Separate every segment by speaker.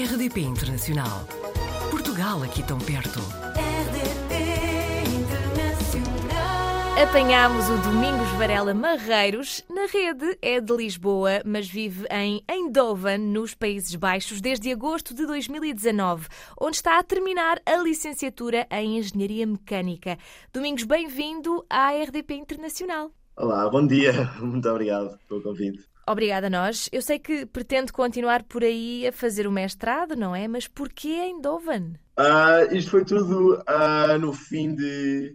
Speaker 1: RDP Internacional. Portugal aqui tão perto.
Speaker 2: RDP Internacional.
Speaker 3: Apanhámos o Domingos Varela Marreiros. Na rede é de Lisboa, mas vive em Eindhoven, nos Países Baixos, desde agosto de 2019, onde está a terminar a licenciatura em Engenharia Mecânica. Domingos, bem-vindo à RDP Internacional.
Speaker 4: Olá, bom dia. Muito obrigado pelo convite.
Speaker 3: Obrigada a nós. Eu sei que pretende continuar por aí a fazer o mestrado, não é? Mas porquê Eindhoven?
Speaker 4: Ah, isto foi tudo ah, no fim de.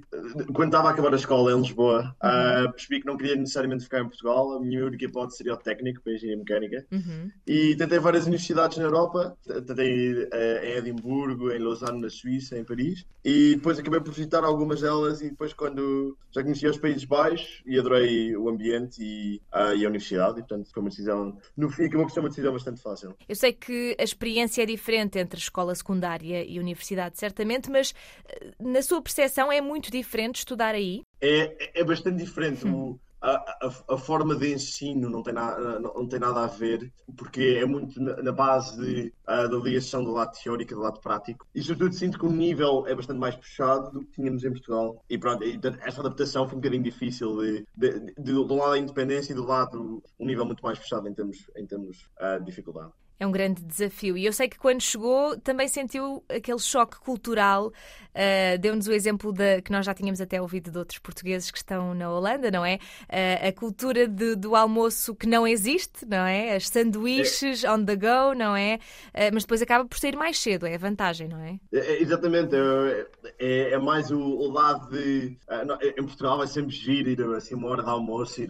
Speaker 4: Quando estava a acabar a escola em Lisboa, ah, percebi que não queria necessariamente ficar em Portugal. A minha única hipótese seria o técnico para engenharia mecânica.
Speaker 3: Uhum.
Speaker 4: E tentei várias universidades na Europa. Tentei eh, em Edimburgo, em Lausanne, na Suíça, em Paris. E depois acabei por visitar algumas delas. E depois, quando já conhecia os Países Baixos e adorei o ambiente e, e a universidade, e portanto foi uma decisão. No fim, acabou por ser uma decisão bastante fácil.
Speaker 3: Eu sei que a experiência é diferente entre escola secundária e universidade, certamente, mas eh, na sua percepção é muito diferente estudar aí?
Speaker 4: É, é bastante diferente. O- a, a- a forma de ensino não tem, na, não, não tem nada a ver, porque é muito na, na base de, da ligação do lado teórico e do lado prático. E sobretudo sinto que o nível é bastante mais puxado do que tínhamos em Portugal. E pronto, essa adaptação foi um bocadinho difícil de, de, de, um lado a independência e do lado um nível muito mais puxado em termos, em termos ah, de dificuldade.
Speaker 3: É um grande desafio. E eu sei que quando chegou também sentiu aquele choque cultural. Uh, Deu-nos o exemplo da, que nós já tínhamos até ouvido de outros portugueses que estão na Holanda, não é? Uh, a cultura de- do almoço que não existe, não é? As sanduíches on the go, não é? Uh, mas depois acaba por sair mais cedo, é a vantagem, não é?
Speaker 4: É, é, exatamente, é, é- é mais o, o lado de. não, em Portugal é sempre giro ir assim uma hora de almoço, ir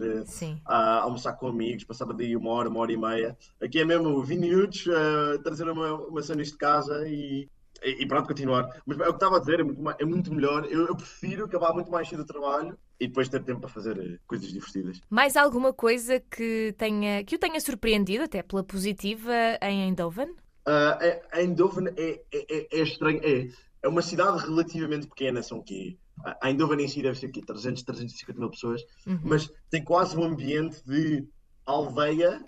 Speaker 4: a- almoçar com amigos, passar daí uma hora, uma hora e meia. Aqui é mesmo 20 minutos, ah, trazer uma, uma sanduíche de casa e, e, e pronto, continuar. Mas é o que estava a dizer, é muito, é muito melhor. Eu, eu prefiro acabar muito mais cedo o trabalho e depois ter tempo para fazer eh, coisas divertidas.
Speaker 3: Mais alguma coisa que, tenha, que o tenha surpreendido, até pela positiva, em Eindhoven?
Speaker 4: Ah, é- Eindhoven é, é, é- estranho. É, é uma cidade relativamente pequena, são quê? A Eindhoven em si deve ser quê? 300, 350 mil pessoas,
Speaker 3: Uhum.
Speaker 4: mas tem quase um ambiente de aldeia,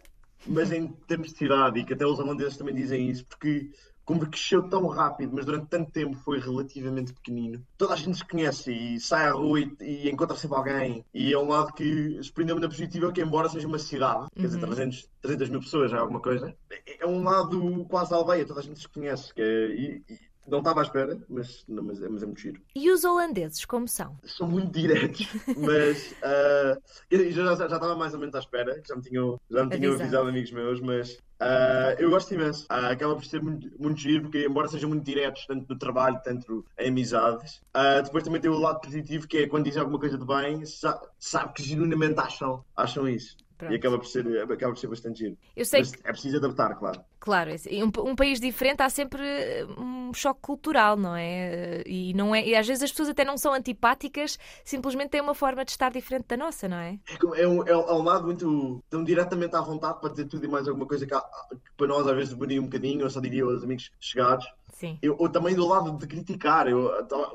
Speaker 4: mas em termos de cidade, e que até os holandeses também dizem isso, porque como cresceu tão rápido, mas durante tanto tempo foi relativamente pequenino. Toda a gente se conhece e sai à rua e, e encontra sempre alguém. E é um lado que surpreendeu-me na positiva, que embora seja uma cidade, quer dizer,
Speaker 3: Uhum.
Speaker 4: 300, 300 mil pessoas já é alguma coisa, é, é um lado quase aldeia, toda a gente se conhece. que é- e, e não estava à espera, mas, não, mas, é- mas é muito giro.
Speaker 3: E os holandeses, como são?
Speaker 4: São muito diretos, mas ah, eu já, já, já estava mais ou menos à espera, já me tinham, já me tinham
Speaker 3: Avisado.
Speaker 4: amigos meus, mas ah, eu gosto imenso. Ah, acaba por ser muito, muito giro, porque embora sejam muito diretos, tanto no trabalho, tanto em amizades, ah, depois também tem o lado positivo, que é quando dizem alguma coisa de bem, sa- sabe que genuinamente acham, acham isso.
Speaker 3: Pronto.
Speaker 4: E acaba por, ser, acaba por ser bastante giro.
Speaker 3: Eu sei
Speaker 4: Mas é preciso adaptar, claro.
Speaker 3: Claro, um, um país diferente há sempre eh, um choque cultural, não é? E, não é? e às vezes as pessoas até não são antipáticas, simplesmente têm uma forma de estar diferente da nossa, não é?
Speaker 4: É como- É um, é um lado muito. Estão diretamente à vontade para dizer tudo e mais alguma coisa que, há- que para nós às vezes demoraria um bocadinho, eu só diria aos amigos chegados.
Speaker 3: Sim.
Speaker 4: Eu, ou também do lado de criticar, eu,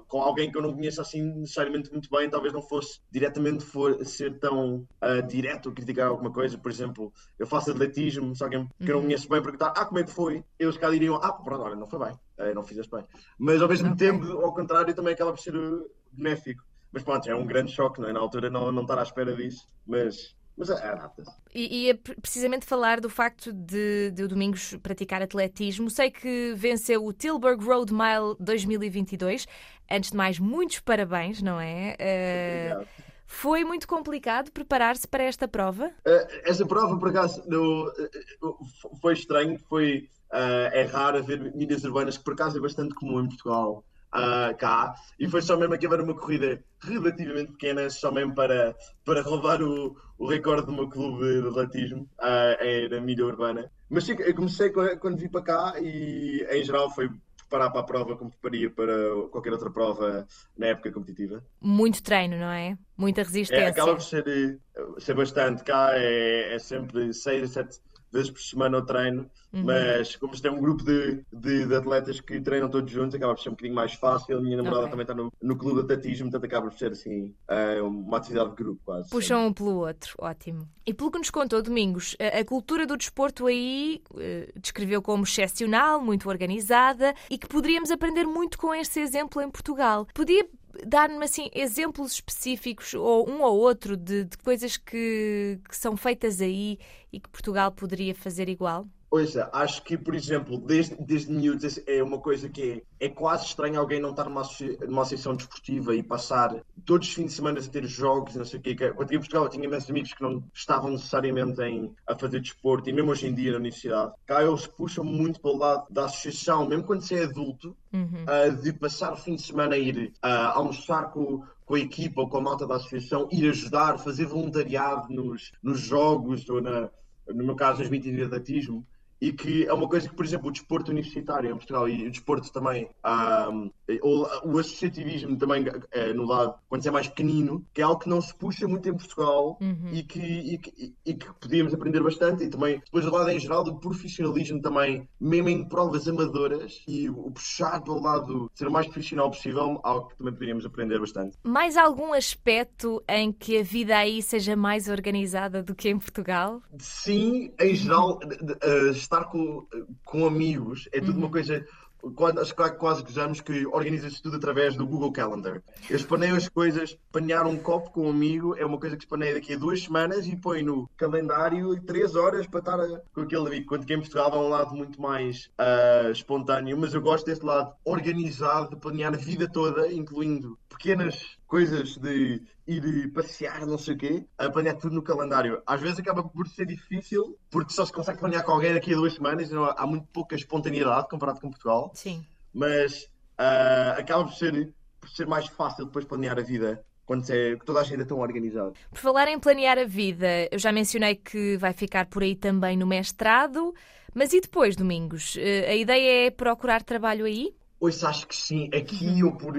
Speaker 4: com alguém que eu não conheço assim necessariamente muito bem, talvez não fosse diretamente for, ser tão ah, direto a criticar alguma coisa. Por exemplo, eu faço atletismo, se alguém que eu não conheço bem perguntar, ah, como é que foi? Eles cá diriam, ah, pronto, olha, não foi bem, ah, não fizeste bem. Mas ao mesmo
Speaker 3: Ok.
Speaker 4: tempo, ao contrário, também acaba por ser uh, benéfico. Mas pronto, é um grande choque, não é? Na altura não, não estar à espera disso, mas, mas é, adapta-se.
Speaker 3: E, e é pre- precisamente falar do facto de, de o Domingos praticar atletismo. Sei que venceu o Tilburg Road Mile 2022. Antes de mais, muitos parabéns, não é? Eh,
Speaker 4: Obrigado.
Speaker 3: foi muito complicado preparar-se para esta prova?
Speaker 4: Uh, essa prova, por acaso, no- uh, uh, foi estranho, foi, uh, é raro haver milhas urbanas, que por acaso é bastante comum em Portugal, uh, cá, e foi só mesmo aqui haver uma corrida relativamente pequena, só mesmo para, para roubar o, o recorde do meu clube de atletismo, uh, é na milha urbana. Mas sim, eu comecei quando vim para cá e, em geral, foi preparar para a prova como prepararia para qualquer outra prova na época competitiva.
Speaker 3: Muito treino, não é? Muita
Speaker 4: É,
Speaker 3: resistência.
Speaker 4: acaba por ser, eh, ser bastante cá, é, é sempre 6 a 7 vezes por semana ao treino, mas como isto é um grupo de, de, de atletas que treinam todos juntos, acaba por ser um bocadinho mais fácil. A minha namorada
Speaker 3: Ok.
Speaker 4: também está no, no clube de atletismo, portanto acaba por ser assim eh, uma atividade de grupo quase.
Speaker 3: Puxam um pelo outro, ótimo. E pelo que nos contou, Domingos, a, a cultura do desporto aí eh, descreveu como excepcional, muito organizada e que poderíamos aprender muito com este exemplo em Portugal. Podia dar-me assim exemplos específicos ou um ou outro de, de coisas que, que são feitas aí e que Portugal poderia fazer igual?
Speaker 4: Ouça, acho que, por exemplo, desde, desde miúdos é uma coisa que é, é quase estranho alguém não estar numa, associa- numa associação desportiva e passar todos os fins de semana a ter jogos, não sei o quê. que- Quando eu em Portugal eu tinha imensos amigos que não estavam necessariamente em, a fazer desporto, e mesmo hoje em dia na universidade, cá eles puxam muito pelo lado da associação, mesmo quando você é adulto, ah, de passar o fim de semana a ir ah, almoçar com, com a equipa ou com a malta da associação, ir ajudar, fazer voluntariado nos, nos jogos ou na, no meu caso, nas mítias de atletismo, e que é uma coisa que, por exemplo, o desporto universitário em Portugal e o desporto também, ou o associativismo também eh, no lado, quando é mais pequenino, que é algo que não se puxa muito em Portugal e, que, e, que, e que podíamos aprender bastante. E também, depois do lado em geral, do profissionalismo também, mesmo em provas amadoras, e o puxar pelo lado ser o mais profissional possível, algo que também poderíamos aprender bastante.
Speaker 3: Mais algum aspecto em que a vida aí seja mais organizada do que em Portugal?
Speaker 4: Sim, em geral, de- de- eh, estar com, com amigos é tudo uma coisa. Acho que quase gozamos que organiza-se tudo através do Google Calendar. Eu espaneio as coisas, apanhar um copo com um amigo é uma coisa que espaneio daqui a duas semanas e põe no calendário três horas para estar com aquele amigo. Quando que em Portugal há um lado muito mais ah, espontâneo, mas eu gosto deste lado organizado, de planear a vida toda, incluindo pequenas coisas de ir passear, não sei o quê, a planear tudo no calendário. Às vezes acaba por ser difícil, porque só se consegue planear com alguém daqui a duas semanas, não há, muito pouca espontaneidade comparado com Portugal,
Speaker 3: Sim.
Speaker 4: mas ah, acaba por ser, por ser mais fácil depois planear a vida quando é, toda a gente é tão organizada.
Speaker 3: Por falar em planear a vida, eu já mencionei que vai ficar por aí também no mestrado, mas e depois, Domingos? Eh, A ideia é procurar trabalho aí?
Speaker 4: Hoje acho que sim, aqui ou por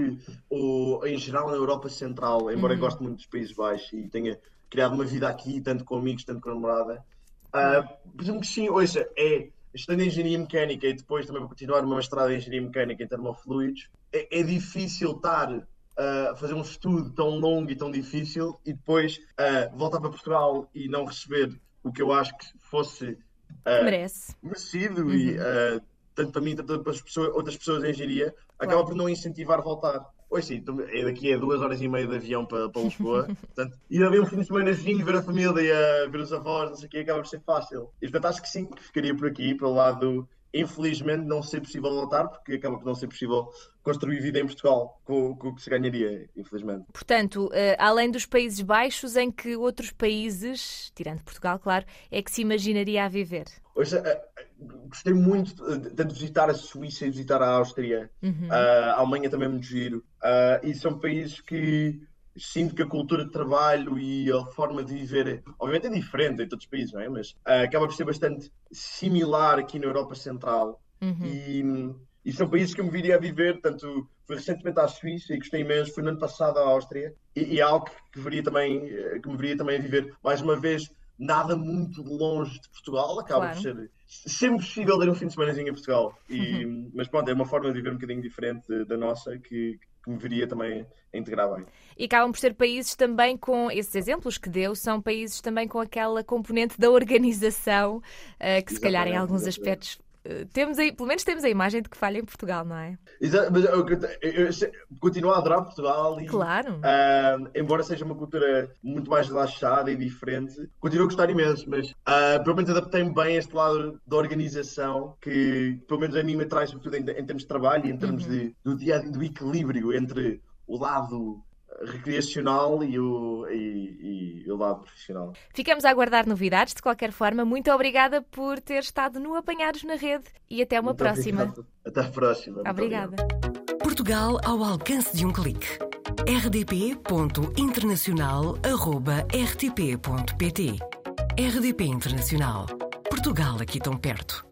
Speaker 4: ou em geral na Europa Central, embora eu goste muito dos Países Baixos e tenha criado uma vida aqui, tanto com amigos, tanto com a namorada, ah, presumo que sim, ouça, é estando em engenharia mecânica e depois também para continuar uma mestrado em engenharia mecânica em termofluidos, é, é difícil estar ah, a fazer um estudo tão longo e tão difícil e depois ah, voltar para Portugal e não receber o que eu acho que fosse
Speaker 3: Merece.
Speaker 4: merecido e uh, tanto para mim, tanto para as pessoas, outras pessoas em engenharia, acaba por não incentivar a voltar. Pois sim, então, é daqui a duas horas e meia de avião para, para Lisboa. Portanto, ir a ver um fim de semana ver a família, ver os avós, não sei o quê, acaba por ser fácil. E portanto acho que sim, que ficaria por aqui, pelo lado, infelizmente, não ser possível voltar, porque acaba por não ser possível construir vida em Portugal com, com o que se ganharia, infelizmente.
Speaker 3: Portanto, eh, além dos Países Baixos, em que outros países, tirando Portugal, claro, é que se imaginaria a viver?
Speaker 4: Hoje, eh, gostei muito de visitar a Suíça e visitar a Áustria. Ah, a Alemanha também é muito giro. Ah, e são países que sinto que a cultura de trabalho e a forma de viver, obviamente é diferente em todos os países, não é? Mas ah, acaba por ser bastante similar aqui na Europa Central. E, e são países que eu me viria a viver, tanto fui recentemente à Suíça e gostei imenso, fui no ano passado à Áustria e, é algo que, veria também, eh, que me viria também a viver. Mais uma vez, nada muito longe de Portugal, acaba
Speaker 3: Claro.
Speaker 4: por ser sempre possível ter um fim de semana em Portugal. E, Mas pronto, é uma forma de viver um bocadinho diferente da nossa que, que me viria também a integrar bem.
Speaker 3: E acabam por ser países também com esses exemplos que deu, são países também com aquela componente da organização, eh, que se calhar em
Speaker 4: Exatamente,
Speaker 3: alguns
Speaker 4: exatamente.
Speaker 3: aspectos temos aí, pelo menos temos a imagem de que falha em Portugal, não é?
Speaker 4: Exato, mas eu, eu- eu continuo a adorar Portugal e,
Speaker 3: Claro.
Speaker 4: ah, embora seja uma cultura muito mais relaxada e diferente, continuo a gostar imenso, mas ah, pelo menos adaptei-me bem a este lado da organização que pelo menos a mim me traz sobretudo em, em termos de trabalho e em termos de, do dia, do equilíbrio entre o lado recreacional e o, e- e o lado profissional.
Speaker 3: Ficamos a aguardar novidades. De qualquer forma, muito obrigada por ter estado no Apanhados na Rede e até uma
Speaker 4: Muito
Speaker 3: próxima.
Speaker 4: obrigado. Até a próxima.
Speaker 3: Obrigada.
Speaker 1: Portugal ao alcance de um clique. rdp.internacional.rtp.pt RDP Internacional. Portugal aqui tão perto.